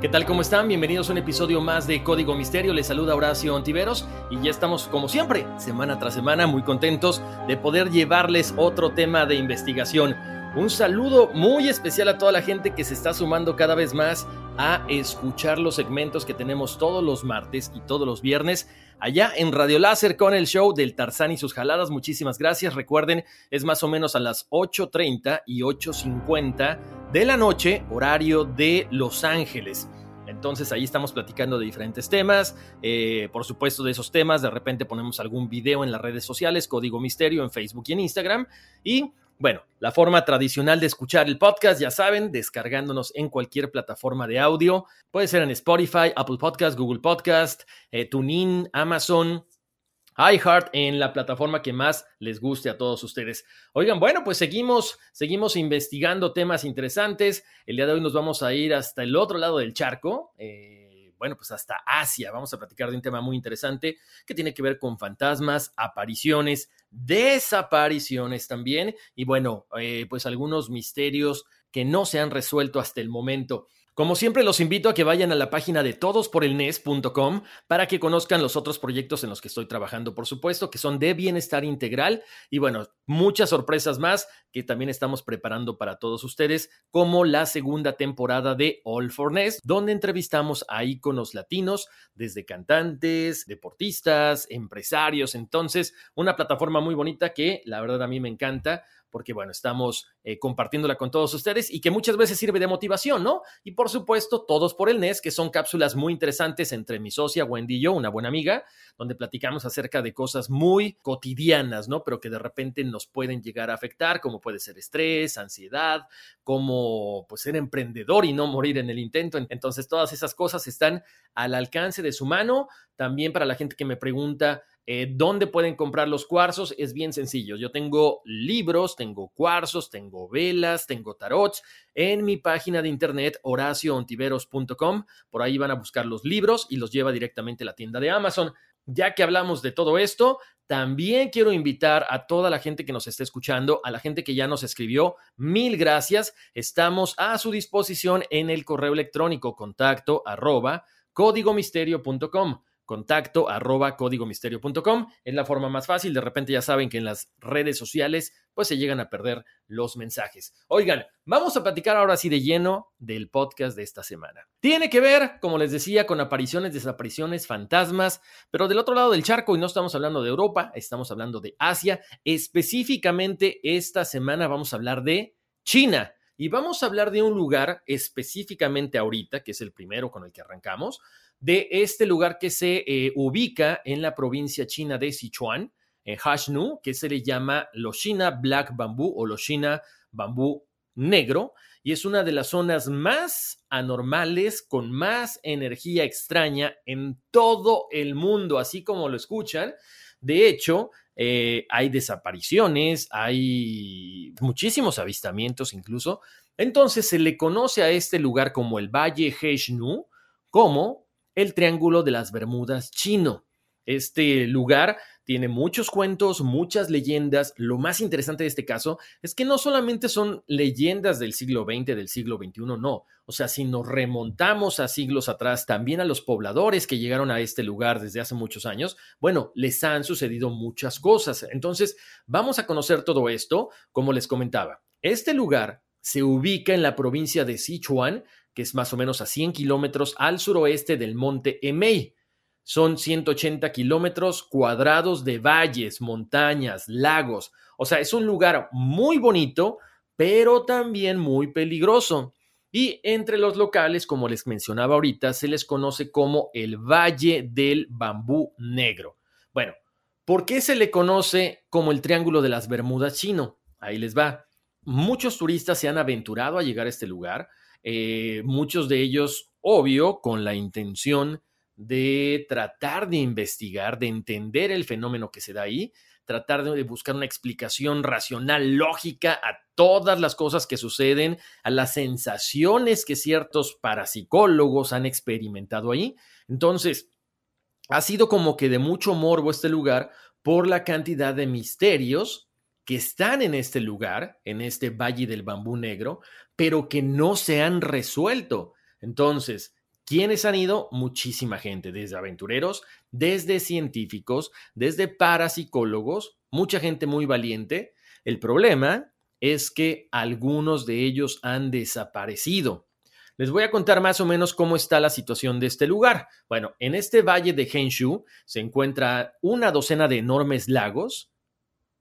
¿Qué tal? ¿Cómo están? Bienvenidos a un episodio más de Código Misterio. Les saluda Horacio Ontiveros y ya estamos, como siempre, semana tras semana, muy contentos de poder llevarles otro tema de investigación. Un saludo muy especial a toda la gente que se está sumando cada vez más a escuchar los segmentos que tenemos todos los martes y todos los viernes allá en Radio Láser con el show del Tarzán y sus jaladas. Muchísimas gracias. Recuerden, es más o menos a las 8.30 y 8.50 de la noche, horario de Los Ángeles. Entonces ahí estamos platicando de diferentes temas, eh, por supuesto de esos temas, de repente ponemos algún video en las redes sociales, Código Misterio en Facebook y en Instagram. Y bueno, la forma tradicional de escuchar el podcast, ya saben, descargándonos en cualquier plataforma de audio. Puede ser en Spotify, Apple Podcast, Google Podcast, eh, TuneIn, Amazon, iHeart en la plataforma que más les guste a todos ustedes. Oigan, bueno, pues seguimos, seguimos investigando temas interesantes. El día de hoy nos vamos a ir hasta el otro lado del charco. Eh, bueno, pues hasta Asia. Vamos a platicar de un tema muy interesante que tiene que ver con fantasmas, apariciones, desapariciones también. Y bueno, eh, pues algunos misterios que no se han resuelto hasta el momento. Como siempre, los invito a que vayan a la página de todosporelnes.com para que conozcan los otros proyectos en los que estoy trabajando, por supuesto, que son de bienestar integral y bueno, muchas sorpresas más que también estamos preparando para todos ustedes, como la segunda temporada de All for Ness, donde entrevistamos a íconos latinos, desde cantantes, deportistas, empresarios. Entonces, una plataforma muy bonita que la verdad a mí me encanta porque bueno, estamos eh, compartiéndola con todos ustedes y que muchas veces sirve de motivación, ¿no? Y por supuesto, todos por el NES, que son cápsulas muy interesantes entre mi socia Wendy y yo, una buena amiga, donde platicamos acerca de cosas muy cotidianas, ¿no? Pero que de repente nos pueden llegar a afectar, como puede ser estrés, ansiedad, como pues ser emprendedor y no morir en el intento. Entonces, todas esas cosas están al alcance de su mano. También para la gente que me pregunta, eh, ¿Dónde pueden comprar los cuarzos? Es bien sencillo. Yo tengo libros, tengo cuarzos, tengo velas, tengo tarots en mi página de internet horacioontiveros.com. Por ahí van a buscar los libros y los lleva directamente a la tienda de Amazon. Ya que hablamos de todo esto, también quiero invitar a toda la gente que nos está escuchando, a la gente que ya nos escribió, mil gracias. Estamos a su disposición en el correo electrónico contacto arroba códigomisterio.com contacto arroba códigomisterio.com. Es la forma más fácil. De repente ya saben que en las redes sociales pues se llegan a perder los mensajes. Oigan, vamos a platicar ahora sí de lleno del podcast de esta semana. Tiene que ver, como les decía, con apariciones, desapariciones, fantasmas, pero del otro lado del charco y no estamos hablando de Europa, estamos hablando de Asia. Específicamente esta semana vamos a hablar de China. Y vamos a hablar de un lugar específicamente ahorita, que es el primero con el que arrancamos, de este lugar que se eh, ubica en la provincia china de Sichuan, en Hashnu, que se le llama China Black Bamboo o China Bambú Negro, y es una de las zonas más anormales, con más energía extraña en todo el mundo, así como lo escuchan. De hecho, eh, hay desapariciones, hay muchísimos avistamientos incluso, Entonces se le conoce a este lugar como el Valle Heishnu, como el Triángulo de las Bermudas chino. Este lugar tiene muchos cuentos, muchas leyendas. Lo más interesante de este caso es que no solamente son leyendas del siglo XX, del siglo XXI, no. O sea, si nos remontamos a siglos atrás, también a los pobladores que llegaron a este lugar desde hace muchos años, bueno, les han sucedido muchas cosas. Entonces, vamos a conocer todo esto, como les comentaba. Este lugar se ubica en la provincia de Sichuan, que es más o menos a 100 kilómetros al suroeste del monte Emei. Son 180 kilómetros cuadrados de valles, montañas, lagos. O sea, es un lugar muy bonito, pero también muy peligroso. Y entre los locales, como les mencionaba ahorita, se les conoce como el Valle del Bambú Negro. Bueno, ¿por qué se le conoce como el Triángulo de las Bermudas chino? Ahí les va. Muchos turistas se han aventurado a llegar a este lugar, eh, muchos de ellos, obvio, con la intención de tratar de investigar, de entender el fenómeno que se da ahí, tratar de buscar una explicación racional, lógica a todas las cosas que suceden, a las sensaciones que ciertos parapsicólogos han experimentado ahí. Entonces, ha sido como que de mucho morbo este lugar por la cantidad de misterios que están en este lugar, en este Valle del Bambú Negro, pero que no se han resuelto. Entonces, ¿Quiénes han ido? Muchísima gente, desde aventureros, desde científicos, desde parapsicólogos, mucha gente muy valiente. El problema es que algunos de ellos han desaparecido. Les voy a contar más o menos cómo está la situación de este lugar. Bueno, en este valle de Henshu se encuentra una docena de enormes lagos,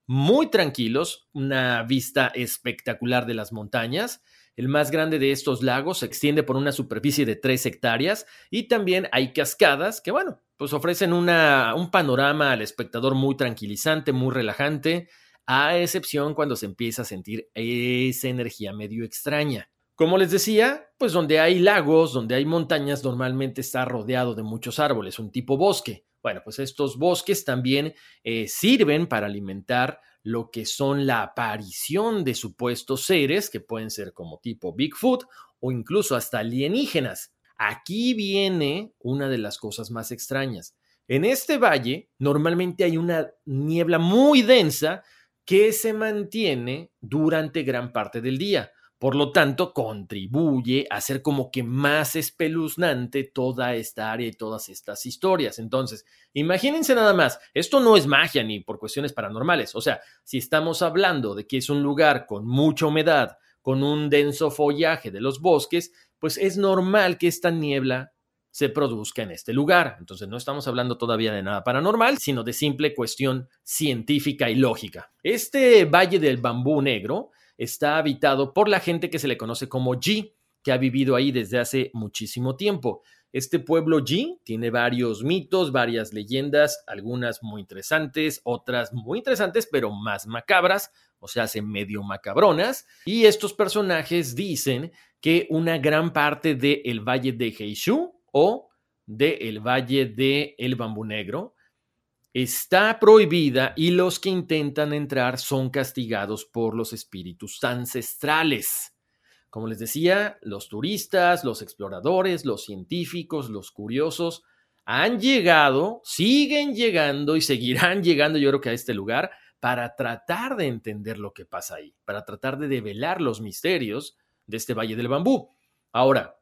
muy tranquilos, una vista espectacular de las montañas el más grande de estos lagos se extiende por una superficie de 3 hectáreas y también hay cascadas que, bueno, pues ofrecen una, un panorama al espectador muy tranquilizante, muy relajante, a excepción cuando se empieza a sentir esa energía medio extraña. Como les decía, pues donde hay lagos, donde hay montañas, normalmente está rodeado de muchos árboles, un tipo bosque. Bueno, pues estos bosques también eh, sirven para alimentar lo que son la aparición de supuestos seres que pueden ser como tipo Bigfoot o incluso hasta alienígenas. Aquí viene una de las cosas más extrañas. En este valle normalmente hay una niebla muy densa que se mantiene durante gran parte del día. Por lo tanto, contribuye a hacer como que más espeluznante toda esta área y todas estas historias. Entonces, imagínense nada más, esto no es magia ni por cuestiones paranormales. O sea, si estamos hablando de que es un lugar con mucha humedad, con un denso follaje de los bosques, pues es normal que esta niebla se produzca en este lugar. Entonces no estamos hablando todavía de nada paranormal, sino de simple cuestión científica y lógica. Este Valle del Bambú Negro está habitado por la gente que se le conoce como G, que ha vivido ahí desde hace muchísimo tiempo. Este pueblo G tiene varios mitos, varias leyendas, algunas muy interesantes, otras muy interesantes, pero más macabras, o sea, se medio macabronas. Y estos personajes dicen que una gran parte del valle de Heishu o del valle de El Bambú Negro está prohibida y los que intentan entrar son castigados por los espíritus ancestrales. Como les decía, los turistas, los exploradores, los científicos, los curiosos han llegado, siguen llegando y seguirán llegando yo creo que a este lugar para tratar de entender lo que pasa ahí, para tratar de develar los misterios de este Valle del Bambú. Ahora,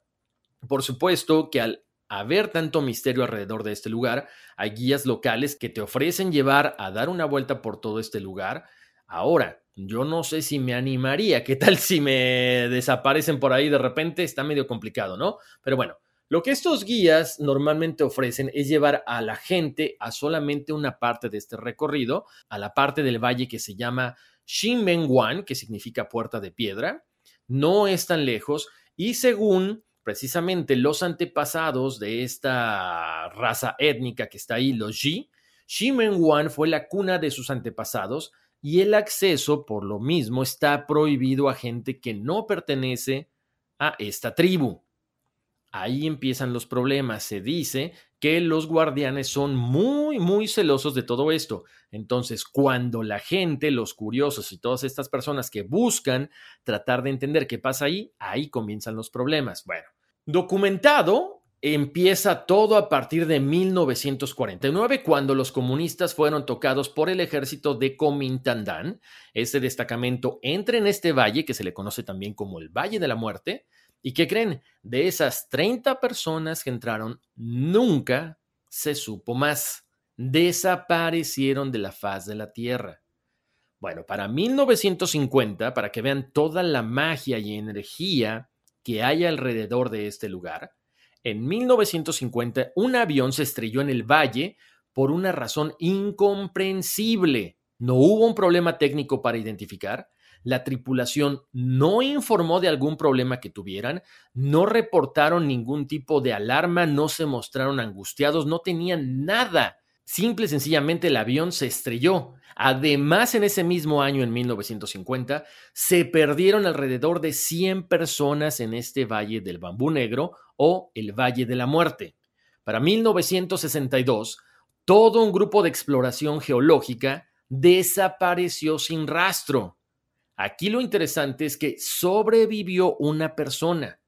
por supuesto que al haber tanto misterio alrededor de este lugar, hay guías locales que te ofrecen llevar a dar una vuelta por todo este lugar. Ahora, yo no sé si me animaría, qué tal si me desaparecen por ahí de repente, está medio complicado, ¿no? Pero bueno, lo que estos guías normalmente ofrecen es llevar a la gente a solamente una parte de este recorrido, a la parte del valle que se llama Shinmenguan, que significa puerta de piedra. No es tan lejos y según precisamente los antepasados de esta raza étnica que está ahí, los Yi, Ximenguan fue la cuna de sus antepasados y el acceso, por lo mismo, está prohibido a gente que no pertenece a esta tribu. ahí empiezan los problemas. Se dice que los guardianes son muy, muy celosos de todo esto. Entonces, cuando la gente, los curiosos y todas estas personas que buscan tratar de entender qué pasa ahí, ahí comienzan los problemas. Bueno, documentado, empieza todo a partir de 1949, cuando los comunistas fueron tocados por el ejército de Comintandán. Ese destacamento entra en este valle, que se le conoce también como el Valle de la Muerte, ¿Y qué creen? De esas 30 personas que entraron, nunca se supo más. Desaparecieron de la faz de la Tierra. Bueno, para 1950, para que vean toda la magia y energía que hay alrededor de este lugar, en 1950 un avión se estrelló en el valle por una razón incomprensible. No hubo un problema técnico para identificar, la tripulación no informó de algún problema que tuvieran, no reportaron ningún tipo de alarma, no se mostraron angustiados, no tenían nada. Simple y sencillamente el avión se estrelló. Además, en ese mismo año, en 1950, se perdieron alrededor de 100 personas en este Valle del Bambú Negro o el Valle de la Muerte. Para 1962, todo un grupo de exploración geológica desapareció sin rastro. Aquí lo interesante es que sobrevivió una persona.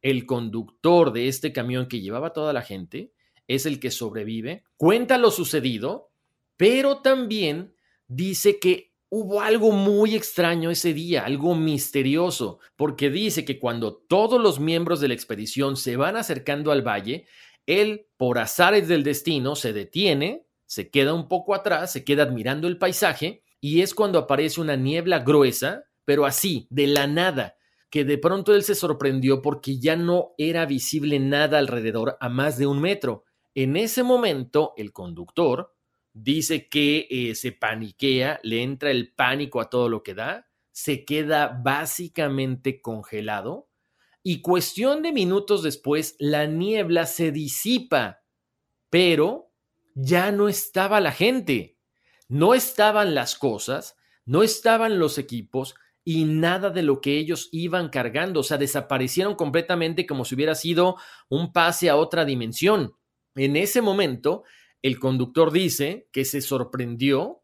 El conductor de este camión que llevaba toda la gente es el que sobrevive, cuenta lo sucedido, pero también dice que hubo algo muy extraño ese día, algo misterioso, porque dice que cuando todos los miembros de la expedición se van acercando al valle, él, por azares del destino, se detiene, se queda un poco atrás, se queda admirando el paisaje y es cuando aparece una niebla gruesa, pero así, de la nada, que de pronto él se sorprendió porque ya no era visible nada alrededor a más de un metro. En ese momento, el conductor dice que eh, se paniquea, le entra el pánico a todo lo que da, se queda básicamente congelado y cuestión de minutos después la niebla se disipa, pero ya no estaba la gente. No estaban las cosas, no estaban los equipos y nada de lo que ellos iban cargando. O sea, desaparecieron completamente como si hubiera sido un pase a otra dimensión. En ese momento, el conductor dice que se sorprendió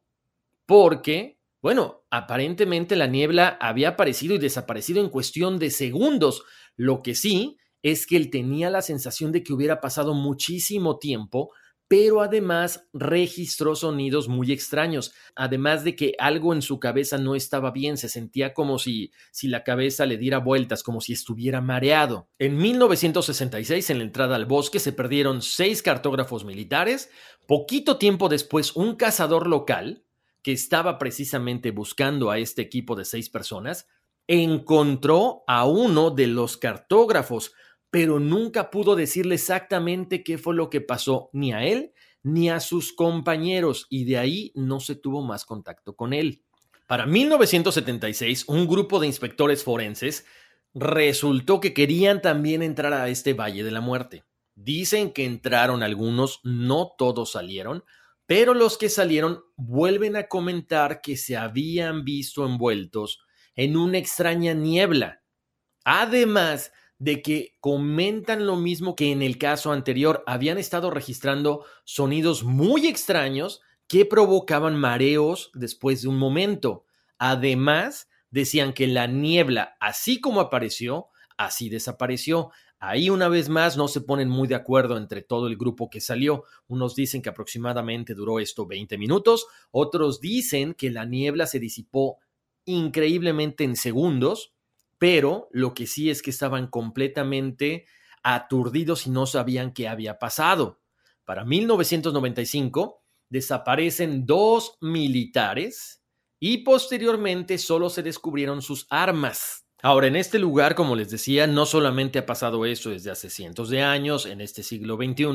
porque, bueno, aparentemente la niebla había aparecido y desaparecido en cuestión de segundos. Lo que sí es que él tenía la sensación de que hubiera pasado muchísimo tiempo pero además registró sonidos muy extraños, además de que algo en su cabeza no estaba bien, se sentía como si, si la cabeza le diera vueltas, como si estuviera mareado. En 1966, en la entrada al bosque, se perdieron seis cartógrafos militares, poquito tiempo después un cazador local, que estaba precisamente buscando a este equipo de seis personas, encontró a uno de los cartógrafos, pero nunca pudo decirle exactamente qué fue lo que pasó ni a él ni a sus compañeros y de ahí no se tuvo más contacto con él. Para 1976, un grupo de inspectores forenses resultó que querían también entrar a este Valle de la Muerte. Dicen que entraron algunos, no todos salieron, pero los que salieron vuelven a comentar que se habían visto envueltos en una extraña niebla. Además, de que comentan lo mismo que en el caso anterior, habían estado registrando sonidos muy extraños que provocaban mareos después de un momento. Además, decían que la niebla, así como apareció, así desapareció. Ahí una vez más no se ponen muy de acuerdo entre todo el grupo que salió. Unos dicen que aproximadamente duró esto 20 minutos, otros dicen que la niebla se disipó increíblemente en segundos, pero lo que sí es que estaban completamente aturdidos y no sabían qué había pasado. Para 1995 desaparecen dos militares y posteriormente solo se descubrieron sus armas. Ahora, en este lugar, como les decía, no solamente ha pasado eso desde hace cientos de años, en este siglo XXI,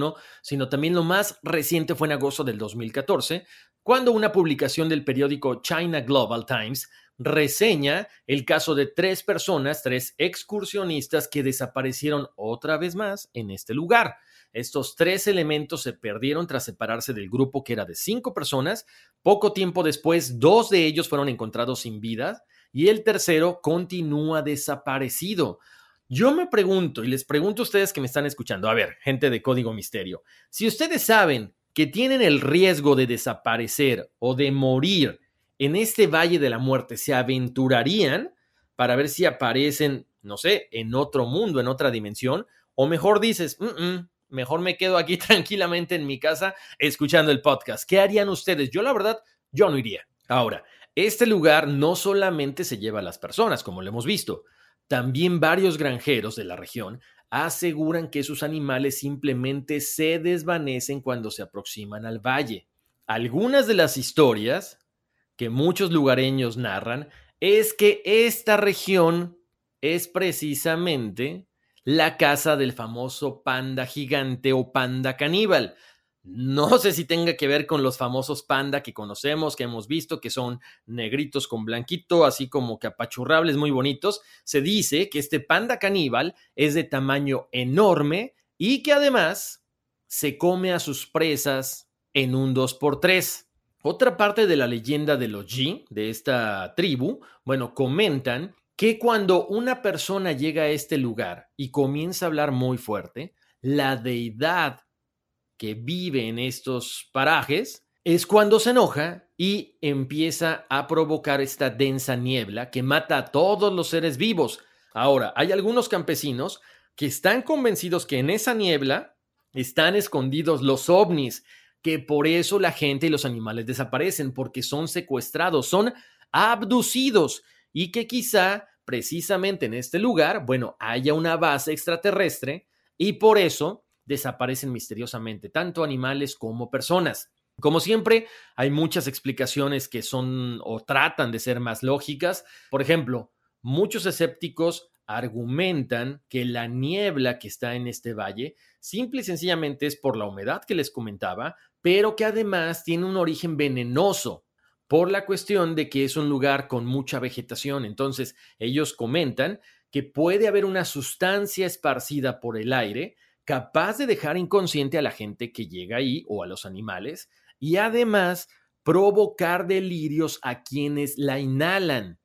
sino también lo más reciente fue en agosto del 2014, cuando una publicación del periódico China Global Times reseña el caso de tres personas, tres excursionistas que desaparecieron otra vez más en este lugar. Estos tres elementos se perdieron tras separarse del grupo que era de cinco personas. Poco tiempo después, dos de ellos fueron encontrados sin vida y el tercero continúa desaparecido. Yo me pregunto y les pregunto a ustedes que me están escuchando, a ver, gente de Código Misterio, si ustedes saben que tienen el riesgo de desaparecer o de morir en este Valle de la Muerte, ¿se aventurarían para ver si aparecen, no sé, en otro mundo, en otra dimensión? O mejor dices, mejor me quedo aquí tranquilamente en mi casa escuchando el podcast. ¿Qué harían ustedes? Yo la verdad, yo no iría. Ahora, este lugar no solamente se lleva a las personas, como lo hemos visto, también varios granjeros de la región aseguran que sus animales simplemente se desvanecen cuando se aproximan al valle. Algunas de las historias que muchos lugareños narran es que esta región es precisamente la casa del famoso panda gigante o panda caníbal. No sé si tenga que ver con los famosos panda que conocemos, que hemos visto, que son negritos con blanquito, así como que apachurrables muy bonitos. Se dice que este panda caníbal es de tamaño enorme y que además se come a sus presas en un 2x3. Otra parte de la leyenda de los G, de esta tribu, bueno, comentan que cuando una persona llega a este lugar y comienza a hablar muy fuerte, la deidad que vive en estos parajes es cuando se enoja y empieza a provocar esta densa niebla que mata a todos los seres vivos. Ahora, hay algunos campesinos que están convencidos que en esa niebla están escondidos los ovnis, que por eso la gente y los animales desaparecen, porque son secuestrados, son abducidos y que quizá precisamente en este lugar, bueno, haya una base extraterrestre y por eso desaparecen misteriosamente, tanto animales como personas. Como siempre, hay muchas explicaciones que son o tratan de ser más lógicas. Por ejemplo, muchos escépticos argumentan que la niebla que está en este valle simple y sencillamente es por la humedad que les comentaba, pero que además tiene un origen venenoso por la cuestión de que es un lugar con mucha vegetación. Entonces, ellos comentan que puede haber una sustancia esparcida por el aire capaz de dejar inconsciente a la gente que llega ahí o a los animales y además provocar delirios a quienes la inhalan.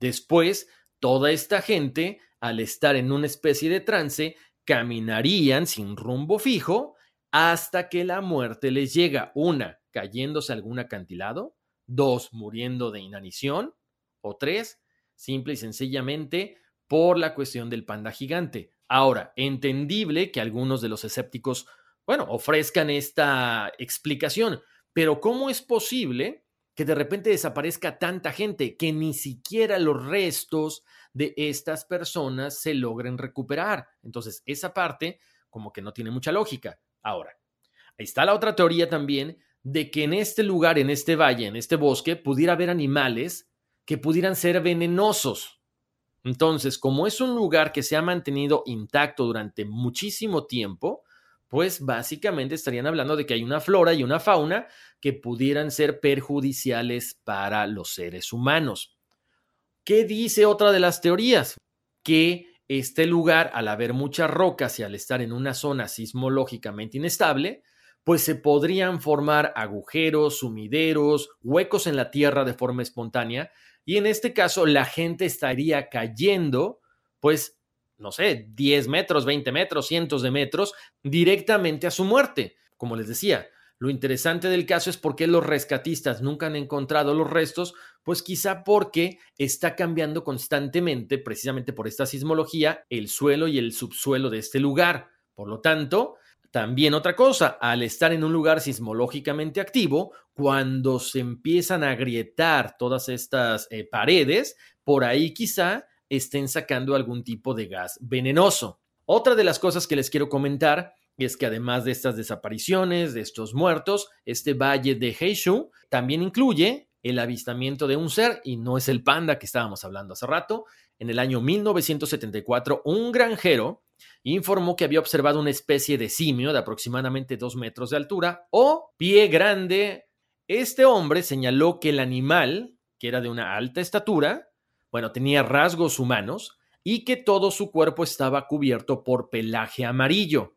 Después, toda esta gente, al estar en una especie de trance, caminarían sin rumbo fijo hasta que la muerte les llega. Una, cayéndose a algún acantilado. Dos, muriendo de inanición. O tres, simple y sencillamente por la cuestión del panda gigante. Ahora, entendible que algunos de los escépticos, bueno, ofrezcan esta explicación, pero ¿cómo es posible que de repente desaparezca tanta gente que ni siquiera los restos de estas personas se logren recuperar? Entonces, esa parte como que no tiene mucha lógica. Ahora, ahí está la otra teoría también de que en este lugar, en este valle, en este bosque, pudiera haber animales que pudieran ser venenosos. Entonces, como es un lugar que se ha mantenido intacto durante muchísimo tiempo, pues básicamente estarían hablando de que hay una flora y una fauna que pudieran ser perjudiciales para los seres humanos. ¿Qué dice otra de las teorías? Que este lugar, al haber muchas rocas y al estar en una zona sismológicamente inestable, pues se podrían formar agujeros, sumideros, huecos en la tierra de forma espontánea y en este caso, la gente estaría cayendo, pues, no sé, 10 metros, 20 metros, cientos de metros, directamente a su muerte. Como les decía, lo interesante del caso es por qué los rescatistas nunca han encontrado los restos, pues quizá porque está cambiando constantemente, precisamente por esta sismología, el suelo y el subsuelo de este lugar. Por lo tanto, también otra cosa, al estar en un lugar sismológicamente activo, cuando se empiezan a agrietar todas estas eh, paredes, por ahí quizá estén sacando algún tipo de gas venenoso. Otra de las cosas que les quiero comentar es que además de estas desapariciones, de estos muertos, este valle de Heishu también incluye el avistamiento de un ser, y no es el panda que estábamos hablando hace rato. En el año 1974, un granjero informó que había observado una especie de simio de aproximadamente dos metros de altura o pie grande. Este hombre señaló que el animal, que era de una alta estatura, bueno, tenía rasgos humanos y que todo su cuerpo estaba cubierto por pelaje amarillo.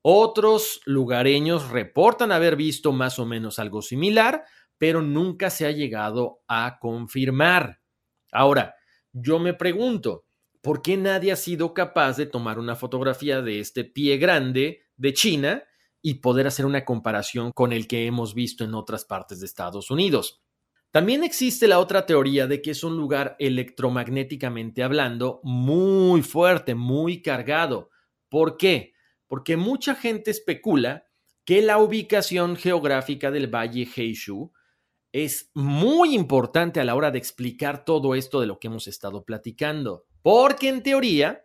Otros lugareños reportan haber visto más o menos algo similar, pero nunca se ha llegado a confirmar. Ahora, yo me pregunto, ¿por qué nadie ha sido capaz de tomar una fotografía de este pie grande de China y poder hacer una comparación con el que hemos visto en otras partes de Estados Unidos? También existe la otra teoría de que es un lugar electromagnéticamente hablando muy fuerte, muy cargado. ¿Por qué? Porque mucha gente especula que la ubicación geográfica del valle Heishu es muy importante a la hora de explicar todo esto de lo que hemos estado platicando, porque en teoría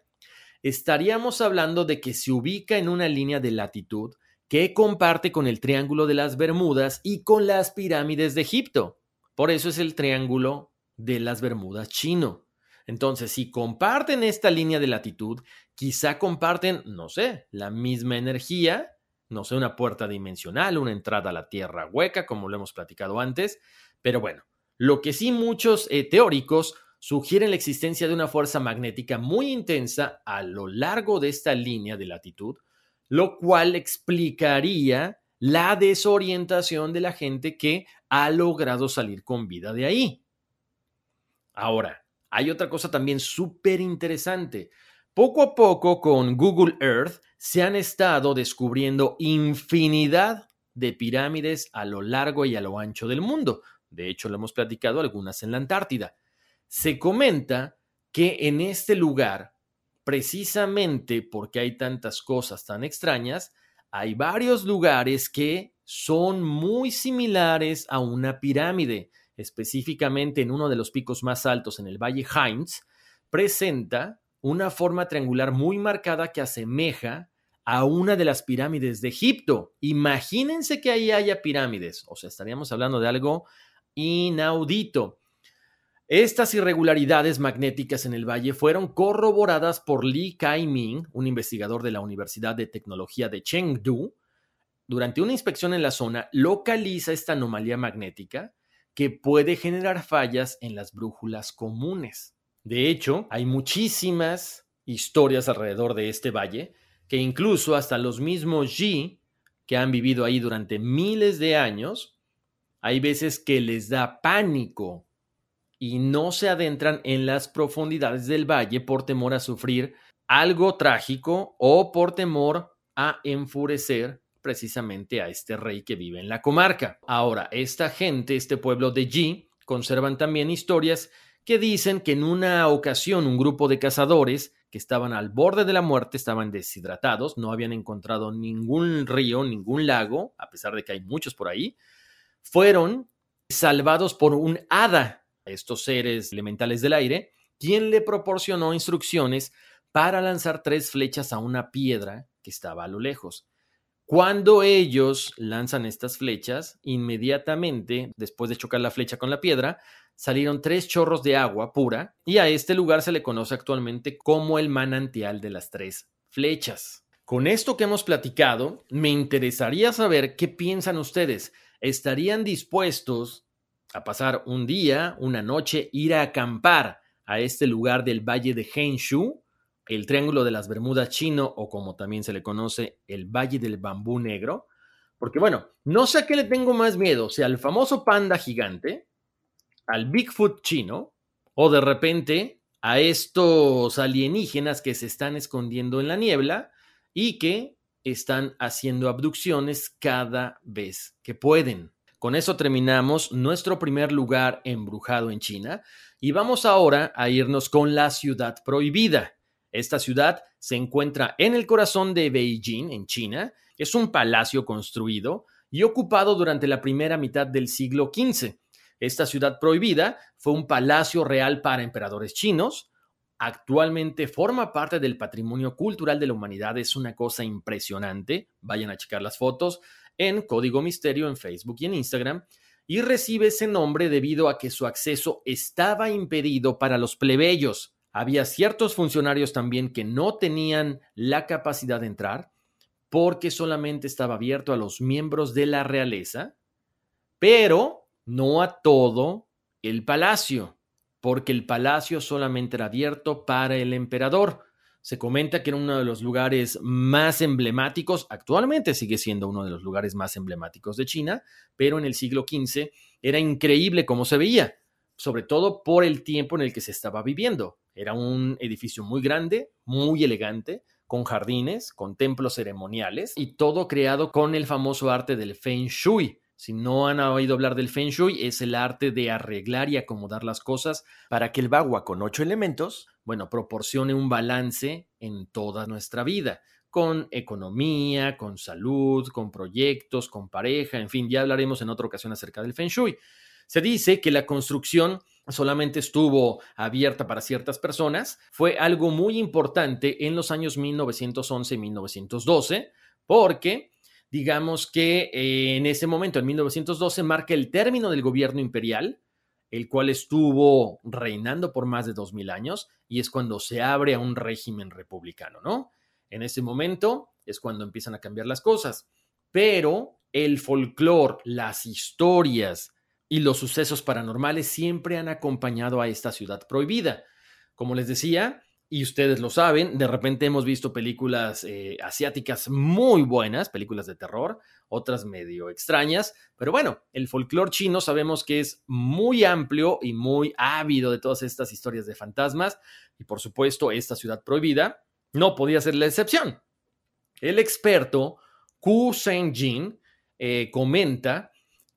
estaríamos hablando de que se ubica en una línea de latitud que comparte con el Triángulo de las Bermudas y con las pirámides de Egipto. Por eso es el Triángulo de las Bermudas chino. Entonces, si comparten esta línea de latitud, quizá comparten, no sé, la misma energía no sé, una puerta dimensional, una entrada a la Tierra hueca, como lo hemos platicado antes, pero bueno, lo que sí muchos eh, teóricos sugieren la existencia de una fuerza magnética muy intensa a lo largo de esta línea de latitud, lo cual explicaría la desorientación de la gente que ha logrado salir con vida de ahí. Ahora, hay otra cosa también súper interesante. Poco a poco con Google Earth se han estado descubriendo infinidad de pirámides a lo largo y a lo ancho del mundo. De hecho, lo hemos platicado algunas en la Antártida. Se comenta que en este lugar, precisamente porque hay tantas cosas tan extrañas, hay varios lugares que son muy similares a una pirámide. Específicamente en uno de los picos más altos en el Valle Heinz, presenta una forma triangular muy marcada que asemeja a una de las pirámides de Egipto. Imagínense que ahí haya pirámides, o sea, estaríamos hablando de algo inaudito. Estas irregularidades magnéticas en el valle fueron corroboradas por Li Kai-ming, un investigador de la Universidad de Tecnología de Chengdu. Durante una inspección en la zona, localiza esta anomalía magnética que puede generar fallas en las brújulas comunes. De hecho, hay muchísimas historias alrededor de este valle que incluso hasta los mismos Yi, que han vivido ahí durante miles de años, hay veces que les da pánico y no se adentran en las profundidades del valle por temor a sufrir algo trágico o por temor a enfurecer precisamente a este rey que vive en la comarca. Ahora, esta gente, este pueblo de Yi, conservan también historias que dicen que en una ocasión un grupo de cazadores que estaban al borde de la muerte estaban deshidratados, no habían encontrado ningún río, ningún lago, a pesar de que hay muchos por ahí, fueron salvados por un hada, estos seres elementales del aire, quien le proporcionó instrucciones para lanzar tres flechas a una piedra que estaba a lo lejos. Cuando ellos lanzan estas flechas, inmediatamente, después de chocar la flecha con la piedra, salieron tres chorros de agua pura y a este lugar se le conoce actualmente como el manantial de las tres flechas. Con esto que hemos platicado, me interesaría saber qué piensan ustedes. ¿Estarían dispuestos a pasar un día, una noche, ir a acampar a este lugar del Valle de Henshu el Triángulo de las Bermudas chino o como también se le conoce el Valle del Bambú Negro. Porque bueno, no sé a qué le tengo más miedo, si al famoso panda gigante, al Bigfoot chino o de repente a estos alienígenas que se están escondiendo en la niebla y que están haciendo abducciones cada vez que pueden. Con eso terminamos nuestro primer lugar embrujado en China y vamos ahora a irnos con la ciudad prohibida. Esta ciudad se encuentra en el corazón de Beijing, en China. Es un palacio construido y ocupado durante la primera mitad del siglo XV. Esta ciudad prohibida fue un palacio real para emperadores chinos. Actualmente forma parte del patrimonio cultural de la humanidad. Es una cosa impresionante. Vayan a checar las fotos en Código Misterio en Facebook y en Instagram. Y recibe ese nombre debido a que su acceso estaba impedido para los plebeyos había ciertos funcionarios también que no tenían la capacidad de entrar porque solamente estaba abierto a los miembros de la realeza, pero no a todo el palacio, porque el palacio solamente era abierto para el emperador. Se comenta que era uno de los lugares más emblemáticos, actualmente sigue siendo uno de los lugares más emblemáticos de China, pero en el siglo XV era increíble cómo se veía sobre todo por el tiempo en el que se estaba viviendo. Era un edificio muy grande, muy elegante, con jardines, con templos ceremoniales y todo creado con el famoso arte del Feng Shui. Si no han oído hablar del Feng Shui, es el arte de arreglar y acomodar las cosas para que el bagua con ocho elementos, bueno, proporcione un balance en toda nuestra vida, con economía, con salud, con proyectos, con pareja, en fin, ya hablaremos en otra ocasión acerca del Feng Shui. Se dice que la construcción solamente estuvo abierta para ciertas personas, fue algo muy importante en los años 1911 y 1912, porque digamos que eh, en ese momento, en 1912, marca el término del gobierno imperial, el cual estuvo reinando por más de 2000 años, y es cuando se abre a un régimen republicano, ¿no? En ese momento es cuando empiezan a cambiar las cosas, pero el folclore, las historias, y los sucesos paranormales siempre han acompañado a esta ciudad prohibida. Como les decía, y ustedes lo saben, de repente hemos visto películas eh, asiáticas muy buenas, películas de terror, otras medio extrañas, pero bueno, el folclore chino sabemos que es muy amplio y muy ávido de todas estas historias de fantasmas, y por supuesto esta ciudad prohibida no podía ser la excepción. El experto Ku Seng-jin eh, comenta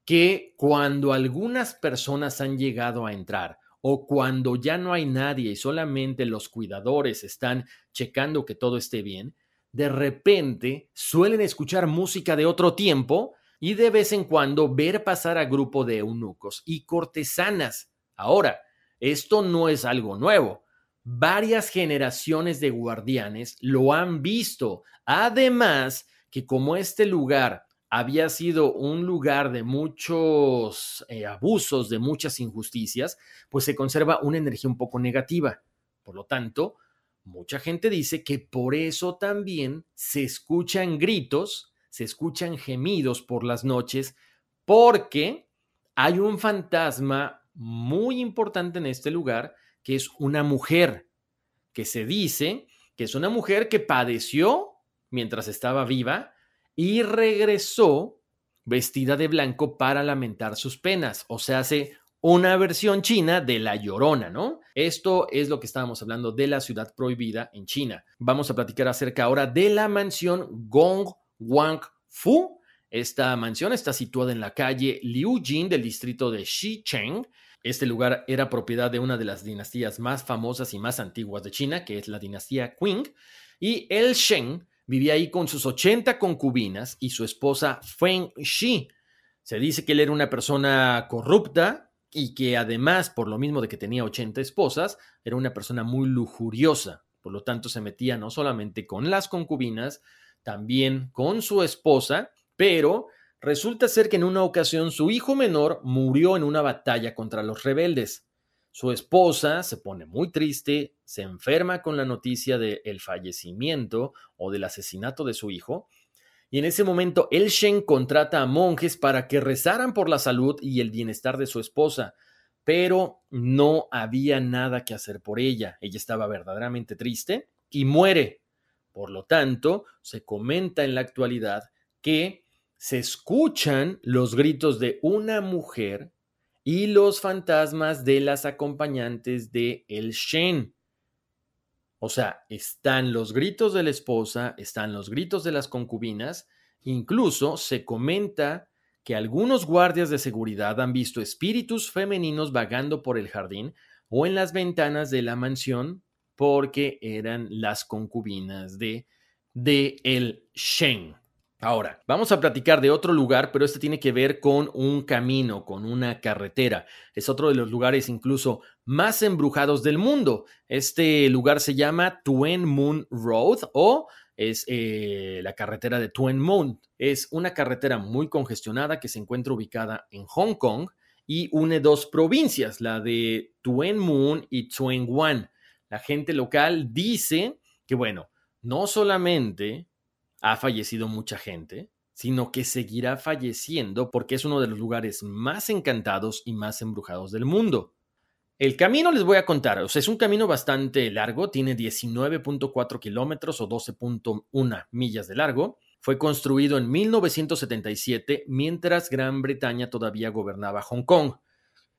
que cuando algunas personas han llegado a entrar o cuando ya no hay nadie y solamente los cuidadores están checando que todo esté bien, de repente suelen escuchar música de otro tiempo y de vez en cuando ver pasar a grupo de eunucos y cortesanas. Ahora, esto no es algo nuevo. Varias generaciones de guardianes lo han visto. Además, que como este lugar había sido un lugar de muchos eh, abusos, de muchas injusticias, pues se conserva una energía un poco negativa. Por lo tanto, mucha gente dice que por eso también se escuchan gritos, se escuchan gemidos por las noches, porque hay un fantasma muy importante en este lugar, que es una mujer, que se dice que es una mujer que padeció mientras estaba viva, y regresó vestida de blanco para lamentar sus penas. O sea, hace una versión china de La Llorona, ¿no? Esto es lo que estábamos hablando de la ciudad prohibida en China. Vamos a platicar acerca ahora de la mansión Gong Wang Fu. Esta mansión está situada en la calle Liujin del distrito de Xicheng. Este lugar era propiedad de una de las dinastías más famosas y más antiguas de China, que es la dinastía Qing, y el Sheng vivía ahí con sus 80 concubinas y su esposa Feng Shi. Se dice que él era una persona corrupta y que además, por lo mismo de que tenía 80 esposas, era una persona muy lujuriosa. Por lo tanto, se metía no solamente con las concubinas, también con su esposa, pero resulta ser que en una ocasión su hijo menor murió en una batalla contra los rebeldes. Su esposa se pone muy triste, se enferma con la noticia del fallecimiento o del asesinato de su hijo, y en ese momento el Shen contrata a monjes para que rezaran por la salud y el bienestar de su esposa, pero no había nada que hacer por ella. Ella estaba verdaderamente triste y muere. Por lo tanto, se comenta en la actualidad que se escuchan los gritos de una mujer y los fantasmas de las acompañantes de El Shen. O sea, están los gritos de la esposa, están los gritos de las concubinas, incluso se comenta que algunos guardias de seguridad han visto espíritus femeninos vagando por el jardín o en las ventanas de la mansión porque eran las concubinas de, de el Shen. Ahora, vamos a platicar de otro lugar, pero este tiene que ver con un camino, con una carretera. Es otro de los lugares incluso más embrujados del mundo. Este lugar se llama Tuen Moon Road o es eh, la carretera de Tuen Moon. Es una carretera muy congestionada que se encuentra ubicada en Hong Kong y une dos provincias, la de Tuen Moon y Tuen Wan. La gente local dice que, bueno, no solamente ha fallecido mucha gente, sino que seguirá falleciendo porque es uno de los lugares más encantados y más embrujados del mundo. El camino les voy a contar, o sea, es un camino bastante largo, tiene 19.4 kilómetros o 12.1 millas de largo. Fue construido en 1977 mientras Gran Bretaña todavía gobernaba Hong Kong.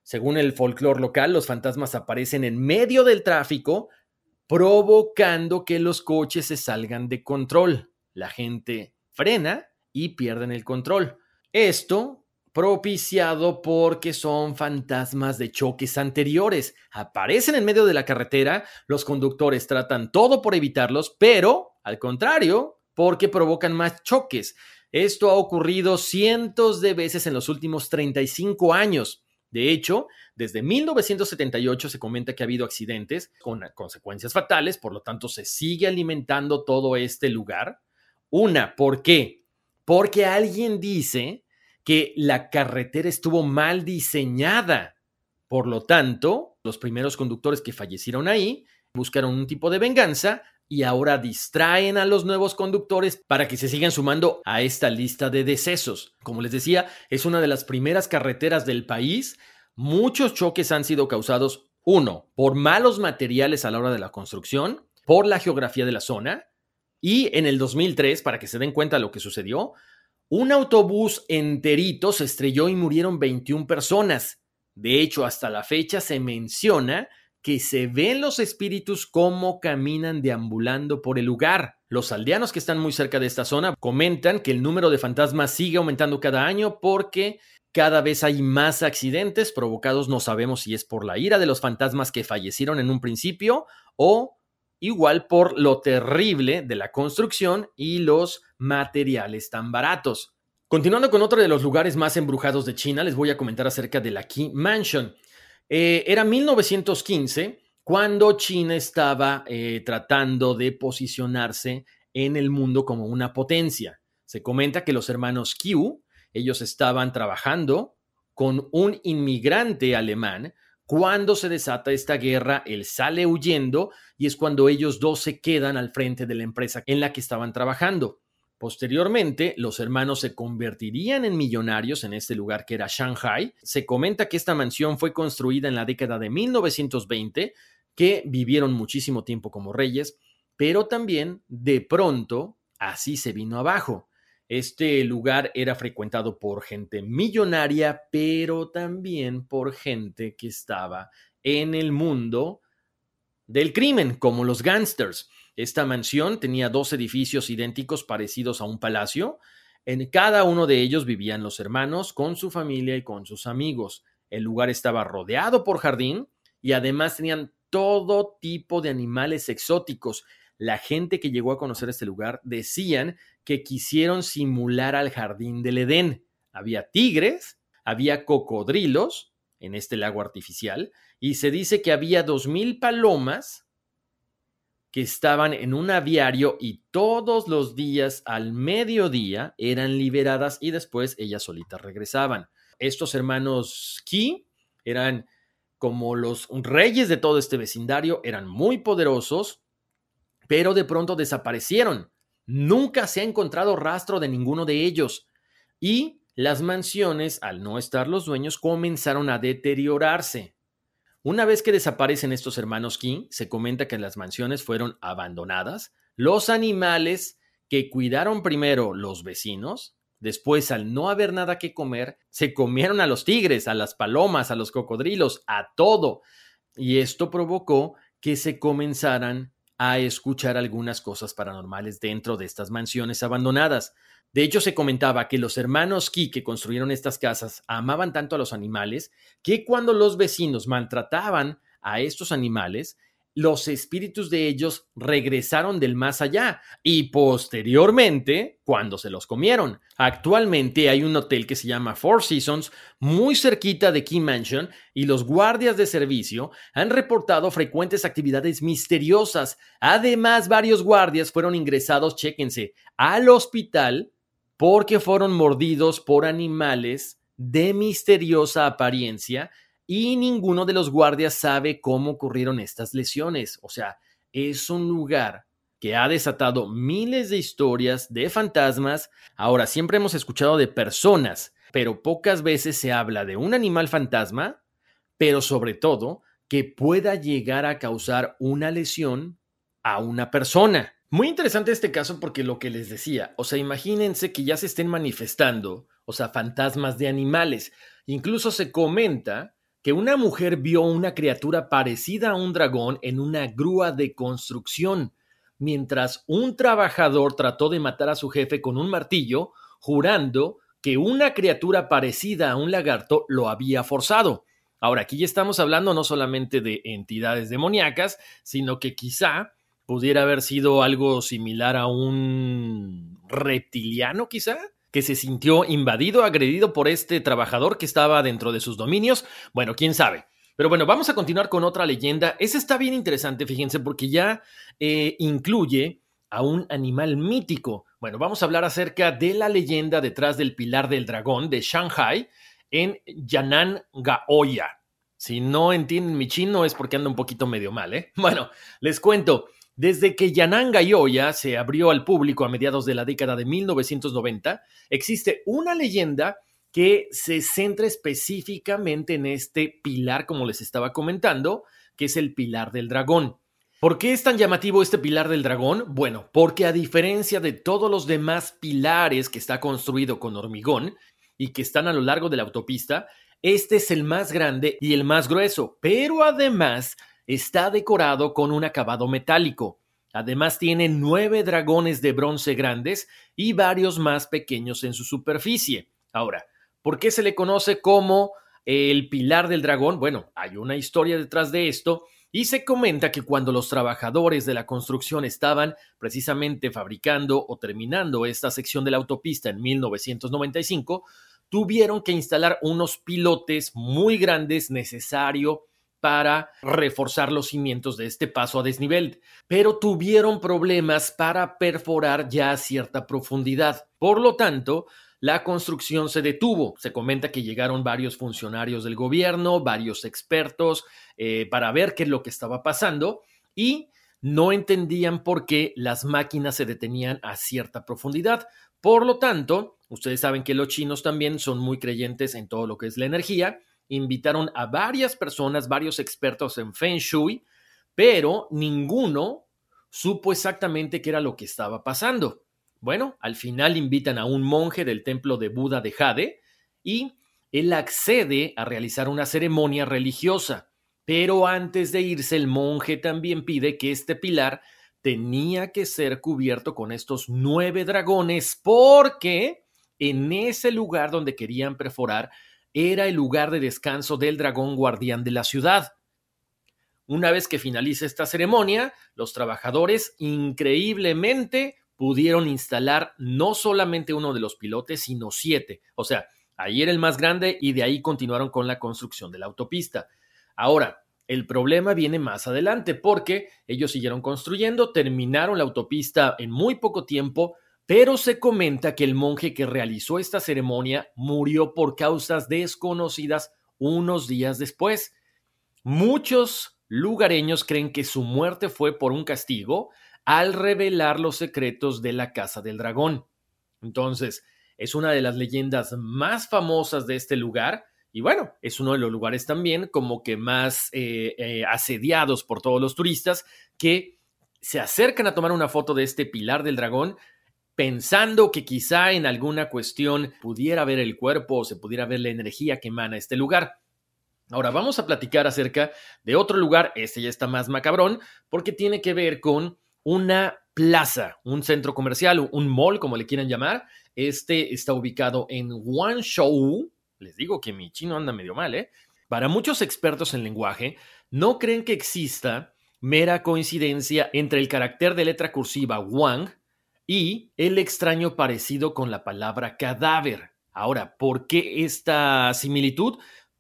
Según el folclore local, los fantasmas aparecen en medio del tráfico, provocando que los coches se salgan de control. La gente frena y pierden el control. Esto propiciado porque son fantasmas de choques anteriores. Aparecen en medio de la carretera, los conductores tratan todo por evitarlos, pero, al contrario, porque provocan más choques. Esto ha ocurrido cientos de veces en los últimos 35 años. De hecho, desde 1978 se comenta que ha habido accidentes con consecuencias fatales, por lo tanto se sigue alimentando todo este lugar. Una, ¿por qué? Porque alguien dice que la carretera estuvo mal diseñada. Por lo tanto, los primeros conductores que fallecieron ahí buscaron un tipo de venganza y ahora distraen a los nuevos conductores para que se sigan sumando a esta lista de decesos. Como les decía, es una de las primeras carreteras del país. Muchos choques han sido causados, uno, por malos materiales a la hora de la construcción, por la geografía de la zona, y en el 2003, para que se den cuenta de lo que sucedió, un autobús enterito se estrelló y murieron 21 personas. De hecho, hasta la fecha se menciona que se ven los espíritus como caminan deambulando por el lugar. Los aldeanos que están muy cerca de esta zona comentan que el número de fantasmas sigue aumentando cada año porque cada vez hay más accidentes provocados, no sabemos si es por la ira de los fantasmas que fallecieron en un principio o igual por lo terrible de la construcción y los materiales tan baratos. Continuando con otro de los lugares más embrujados de China, les voy a comentar acerca de la Qi Mansion. Eh, era 1915 cuando China estaba eh, tratando de posicionarse en el mundo como una potencia. Se comenta que los hermanos Qiu, ellos estaban trabajando con un inmigrante alemán cuando se desata esta guerra, él sale huyendo y es cuando ellos dos se quedan al frente de la empresa en la que estaban trabajando. Posteriormente, los hermanos se convertirían en millonarios en este lugar que era Shanghai. Se comenta que esta mansión fue construida en la década de 1920, que vivieron muchísimo tiempo como reyes, pero también de pronto así se vino abajo. Este lugar era frecuentado por gente millonaria, pero también por gente que estaba en el mundo del crimen, como los gangsters. Esta mansión tenía dos edificios idénticos parecidos a un palacio. En cada uno de ellos vivían los hermanos con su familia y con sus amigos. El lugar estaba rodeado por jardín y además tenían todo tipo de animales exóticos. La gente que llegó a conocer este lugar decían que quisieron simular al jardín del Edén. Había tigres, había cocodrilos en este lago artificial y se dice que había dos mil palomas que estaban en un aviario y todos los días al mediodía eran liberadas y después ellas solitas regresaban. Estos hermanos Ki eran como los reyes de todo este vecindario, eran muy poderosos, pero de pronto desaparecieron. Nunca se ha encontrado rastro de ninguno de ellos. Y las mansiones, al no estar los dueños, comenzaron a deteriorarse. Una vez que desaparecen estos hermanos King, se comenta que las mansiones fueron abandonadas. Los animales que cuidaron primero los vecinos, después al no haber nada que comer, se comieron a los tigres, a las palomas, a los cocodrilos, a todo. Y esto provocó que se comenzaran a escuchar algunas cosas paranormales dentro de estas mansiones abandonadas. De hecho, se comentaba que los hermanos Ki que construyeron estas casas amaban tanto a los animales que cuando los vecinos maltrataban a estos animales, los espíritus de ellos regresaron del más allá y posteriormente cuando se los comieron. Actualmente hay un hotel que se llama Four Seasons muy cerquita de Key Mansion y los guardias de servicio han reportado frecuentes actividades misteriosas. Además, varios guardias fueron ingresados, chéquense, al hospital porque fueron mordidos por animales de misteriosa apariencia y ninguno de los guardias sabe cómo ocurrieron estas lesiones. O sea, es un lugar que ha desatado miles de historias de fantasmas. Ahora, siempre hemos escuchado de personas, pero pocas veces se habla de un animal fantasma, pero sobre todo que pueda llegar a causar una lesión a una persona. Muy interesante este caso porque lo que les decía, o sea, imagínense que ya se estén manifestando, o sea, fantasmas de animales. Incluso se comenta que una mujer vio una criatura parecida a un dragón en una grúa de construcción, mientras un trabajador trató de matar a su jefe con un martillo, jurando que una criatura parecida a un lagarto lo había forzado. Ahora, aquí ya estamos hablando no solamente de entidades demoníacas, sino que quizá pudiera haber sido algo similar a un reptiliano, quizá, que se sintió invadido, agredido por este trabajador que estaba dentro de sus dominios. Bueno, quién sabe. Pero bueno, vamos a continuar con otra leyenda. Esa está bien interesante, fíjense, porque ya eh, incluye a un animal mítico. Bueno, vamos a hablar acerca de la leyenda detrás del pilar del dragón de Shanghai en Yanan Gaoya. Si no entienden mi chino es porque anda un poquito medio mal, ¿eh? Bueno, les cuento. Desde que Yananga Gaoya se abrió al público a mediados de la década de 1990, existe una leyenda que se centra específicamente en este pilar, como les estaba comentando, que es el pilar del dragón. ¿Por qué es tan llamativo este pilar del dragón? Bueno, porque a diferencia de todos los demás pilares que está construido con hormigón y que están a lo largo de la autopista, este es el más grande y el más grueso, pero además está decorado con un acabado metálico. Además tiene nueve dragones de bronce grandes y varios más pequeños en su superficie. Ahora, ¿por qué se le conoce como el pilar del dragón? Bueno, hay una historia detrás de esto y se comenta que cuando los trabajadores de la construcción estaban precisamente fabricando o terminando esta sección de la autopista en 1995, tuvieron que instalar unos pilotes muy grandes necesario para reforzar los cimientos de este paso a desnivel, pero tuvieron problemas para perforar ya a cierta profundidad. Por lo tanto, la construcción se detuvo. Se comenta que llegaron varios funcionarios del gobierno, varios expertos, eh, para ver qué es lo que estaba pasando y no entendían por qué las máquinas se detenían a cierta profundidad. Por lo tanto, ustedes saben que los chinos también son muy creyentes en todo lo que es la energía invitaron a varias personas, varios expertos en Feng Shui, pero ninguno supo exactamente qué era lo que estaba pasando. Bueno, al final invitan a un monje del templo de Buda de Jade y él accede a realizar una ceremonia religiosa. Pero antes de irse, el monje también pide que este pilar tenía que ser cubierto con estos nueve dragones porque en ese lugar donde querían perforar era el lugar de descanso del dragón guardián de la ciudad. Una vez que finaliza esta ceremonia, los trabajadores increíblemente pudieron instalar no solamente uno de los pilotes, sino siete. O sea, ahí era el más grande y de ahí continuaron con la construcción de la autopista. Ahora, el problema viene más adelante porque ellos siguieron construyendo, terminaron la autopista en muy poco tiempo, pero se comenta que el monje que realizó esta ceremonia murió por causas desconocidas unos días después. Muchos lugareños creen que su muerte fue por un castigo al revelar los secretos de la Casa del Dragón. Entonces, es una de las leyendas más famosas de este lugar y bueno, es uno de los lugares también como que más eh, eh, asediados por todos los turistas que se acercan a tomar una foto de este pilar del dragón pensando que quizá en alguna cuestión pudiera ver el cuerpo o se pudiera ver la energía que emana este lugar. Ahora vamos a platicar acerca de otro lugar, este ya está más macabrón, porque tiene que ver con una plaza, un centro comercial, un mall, como le quieran llamar. Este está ubicado en Guangzhou. Les digo que mi chino anda medio mal, ¿eh? Para muchos expertos en lenguaje, no creen que exista mera coincidencia entre el carácter de letra cursiva Wang y el extraño parecido con la palabra cadáver. Ahora, ¿por qué esta similitud?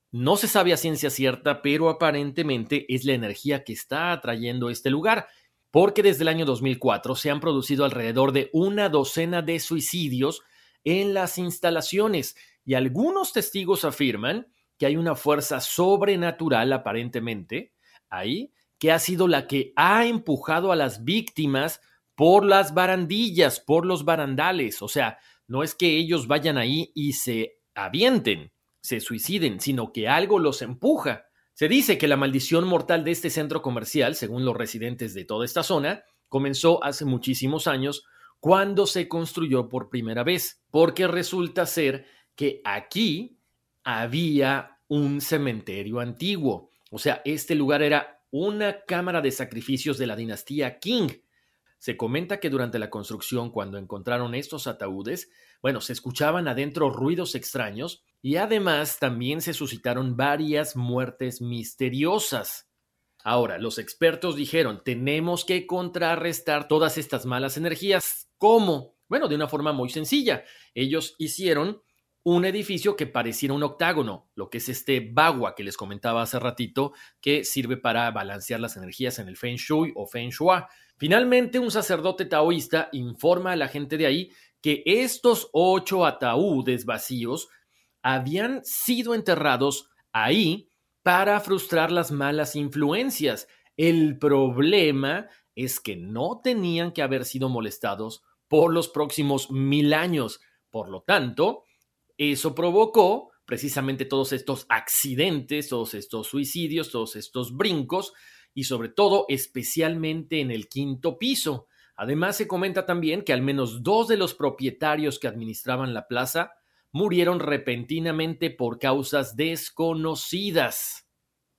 No se sabe a ciencia cierta, pero aparentemente es la energía que está atrayendo este lugar, porque desde el año 2004 se han producido alrededor de una docena de suicidios en las instalaciones y algunos testigos afirman que hay una fuerza sobrenatural aparentemente ahí que ha sido la que ha empujado a las víctimas por las barandillas, por los barandales. O sea, no es que ellos vayan ahí y se avienten, se suiciden, sino que algo los empuja. Se dice que la maldición mortal de este centro comercial, según los residentes de toda esta zona, comenzó hace muchísimos años cuando se construyó por primera vez, porque resulta ser que aquí había un cementerio antiguo. O sea, este lugar era una cámara de sacrificios de la dinastía King. Se comenta que durante la construcción, cuando encontraron estos ataúdes, bueno, se escuchaban adentro ruidos extraños y además también se suscitaron varias muertes misteriosas. Ahora, los expertos dijeron, tenemos que contrarrestar todas estas malas energías. ¿Cómo? Bueno, de una forma muy sencilla. Ellos hicieron un edificio que pareciera un octágono, lo que es este bagua que les comentaba hace ratito, que sirve para balancear las energías en el Feng Shui o Feng Shui. Finalmente, un sacerdote taoísta informa a la gente de ahí que estos ocho ataúdes vacíos habían sido enterrados ahí para frustrar las malas influencias. El problema es que no tenían que haber sido molestados por los próximos mil años. Por lo tanto, eso provocó precisamente todos estos accidentes, todos estos suicidios, todos estos brincos y sobre todo especialmente en el quinto piso. Además se comenta también que al menos dos de los propietarios que administraban la plaza murieron repentinamente por causas desconocidas.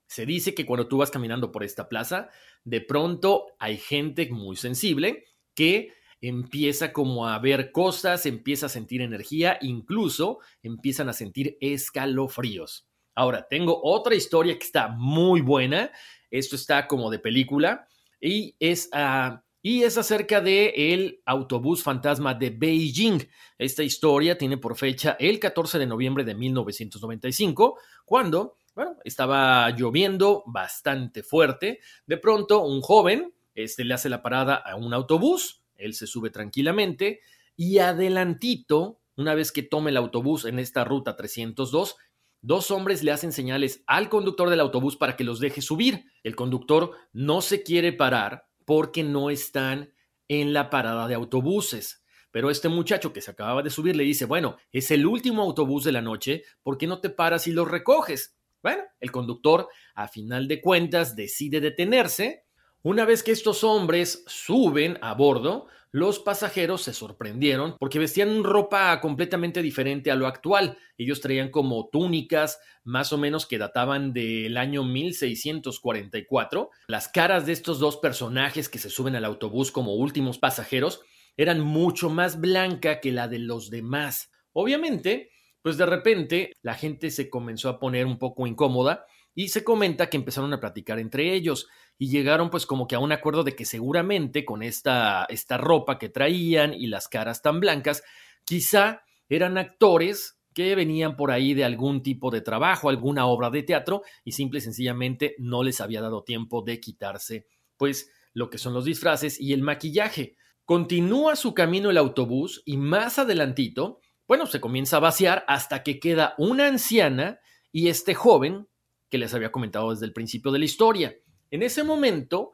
Se dice que cuando tú vas caminando por esta plaza, de pronto hay gente muy sensible que empieza como a ver cosas, empieza a sentir energía, incluso empiezan a sentir escalofríos. Ahora, tengo otra historia que está muy buena esto está como de película y es, uh, y es acerca de el autobús fantasma de Beijing. Esta historia tiene por fecha el 14 de noviembre de 1995, cuando, bueno, estaba lloviendo bastante fuerte. De pronto, un joven este, le hace la parada a un autobús, él se sube tranquilamente y adelantito, una vez que tome el autobús en esta ruta 302, Dos hombres le hacen señales al conductor del autobús para que los deje subir. El conductor no se quiere parar porque no están en la parada de autobuses. Pero este muchacho que se acababa de subir le dice, bueno, es el último autobús de la noche, ¿por qué no te paras y los recoges? Bueno, el conductor, a final de cuentas, decide detenerse. Una vez que estos hombres suben a bordo, los pasajeros se sorprendieron porque vestían ropa completamente diferente a lo actual. Ellos traían como túnicas más o menos que databan del año 1644. Las caras de estos dos personajes que se suben al autobús como últimos pasajeros eran mucho más blanca que la de los demás. Obviamente, pues de repente la gente se comenzó a poner un poco incómoda y se comenta que empezaron a platicar entre ellos y llegaron pues como que a un acuerdo de que seguramente con esta, esta ropa que traían y las caras tan blancas, quizá eran actores que venían por ahí de algún tipo de trabajo, alguna obra de teatro y simple y sencillamente no les había dado tiempo de quitarse pues lo que son los disfraces y el maquillaje. Continúa su camino el autobús y más adelantito, bueno, se comienza a vaciar hasta que queda una anciana y este joven que les había comentado desde el principio de la historia. En ese momento,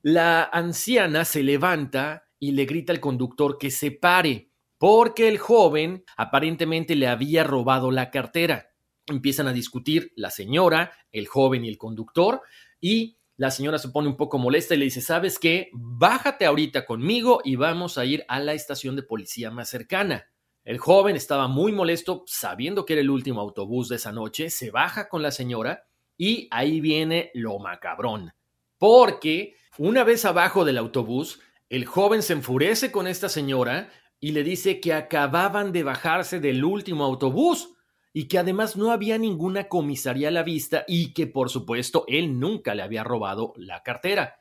la anciana se levanta y le grita al conductor que se pare, porque el joven aparentemente le había robado la cartera. Empiezan a discutir la señora, el joven y el conductor, y la señora se pone un poco molesta y le dice, ¿sabes qué? Bájate ahorita conmigo y vamos a ir a la estación de policía más cercana. El joven estaba muy molesto, sabiendo que era el último autobús de esa noche, se baja con la señora y ahí viene lo macabrón, porque una vez abajo del autobús, el joven se enfurece con esta señora y le dice que acababan de bajarse del último autobús y que además no había ninguna comisaría a la vista y que por supuesto él nunca le había robado la cartera.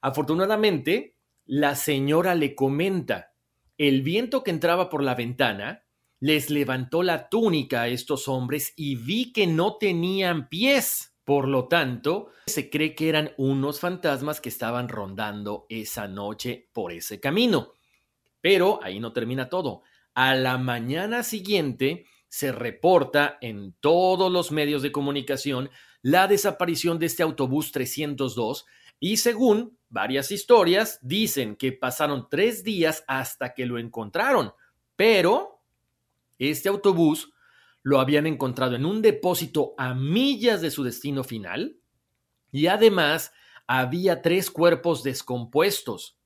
Afortunadamente, la señora le comenta, el viento que entraba por la ventana les levantó la túnica a estos hombres y vi que no tenían pies. Por lo tanto, se cree que eran unos fantasmas que estaban rondando esa noche por ese camino. Pero ahí no termina todo. A la mañana siguiente se reporta en todos los medios de comunicación la desaparición de este autobús 302 y según varias historias dicen que pasaron tres días hasta que lo encontraron, pero este autobús lo habían encontrado en un depósito a millas de su destino final y además había tres cuerpos descompuestos,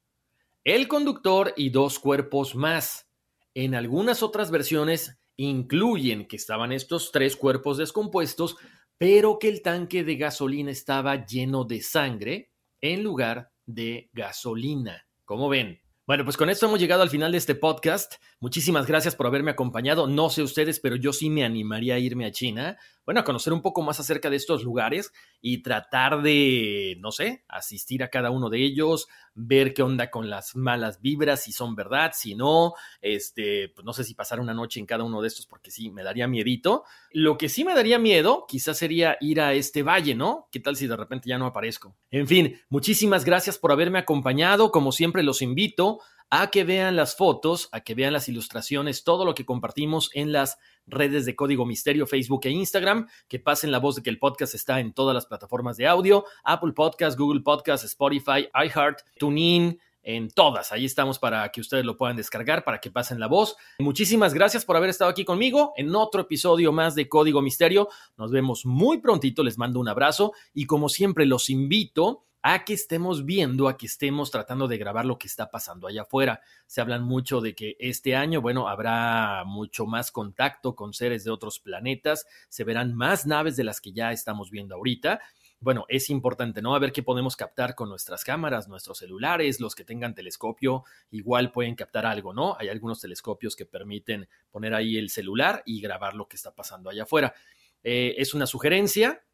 el conductor y dos cuerpos más. En algunas otras versiones incluyen que estaban estos tres cuerpos descompuestos, pero que el tanque de gasolina estaba lleno de sangre en lugar de gasolina. ¿Cómo ven? Bueno, pues con esto hemos llegado al final de este podcast. Muchísimas gracias por haberme acompañado. No sé ustedes, pero yo sí me animaría a irme a China bueno, a conocer un poco más acerca de estos lugares y tratar de, no sé, asistir a cada uno de ellos, ver qué onda con las malas vibras, si son verdad, si no, este, pues no sé si pasar una noche en cada uno de estos porque sí, me daría miedito. Lo que sí me daría miedo quizás sería ir a este valle, ¿no? ¿Qué tal si de repente ya no aparezco? En fin, muchísimas gracias por haberme acompañado, como siempre los invito a que vean las fotos, a que vean las ilustraciones, todo lo que compartimos en las redes de Código Misterio, Facebook e Instagram, que pasen la voz de que el podcast está en todas las plataformas de audio, Apple Podcast, Google Podcast, Spotify, iHeart, TuneIn, en todas. Ahí estamos para que ustedes lo puedan descargar, para que pasen la voz. Muchísimas gracias por haber estado aquí conmigo en otro episodio más de Código Misterio. Nos vemos muy prontito, les mando un abrazo y como siempre los invito a que estemos viendo, a que estemos tratando de grabar lo que está pasando allá afuera. Se hablan mucho de que este año, bueno, habrá mucho más contacto con seres de otros planetas, se verán más naves de las que ya estamos viendo ahorita. Bueno, es importante, ¿no? A ver qué podemos captar con nuestras cámaras, nuestros celulares, los que tengan telescopio, igual pueden captar algo, ¿no? Hay algunos telescopios que permiten poner ahí el celular y grabar lo que está pasando allá afuera. Eh, es una sugerencia,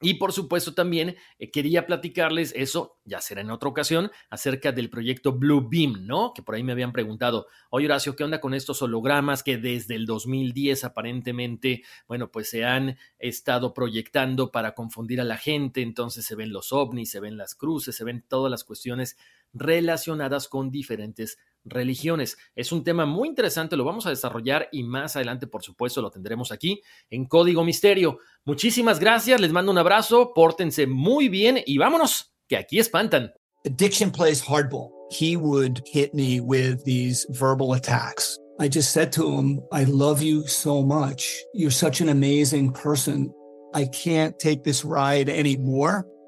y por supuesto también eh, quería platicarles eso, ya será en otra ocasión, acerca del proyecto Blue Beam, ¿no? Que por ahí me habían preguntado, oye Horacio, ¿qué onda con estos hologramas que desde el 2010 aparentemente, bueno, pues se han estado proyectando para confundir a la gente? Entonces se ven los ovnis, se ven las cruces, se ven todas las cuestiones relacionadas con diferentes religiones. Es un tema muy interesante, lo vamos a desarrollar y más adelante, por supuesto, lo tendremos aquí en Código Misterio. Muchísimas gracias, les mando un abrazo, pórtense muy bien y vámonos, que aquí espantan. Addiction plays hardball. He would hit me with these verbal attacks. I just said to him, I love you so much. You're such an amazing person. I can't take this ride anymore.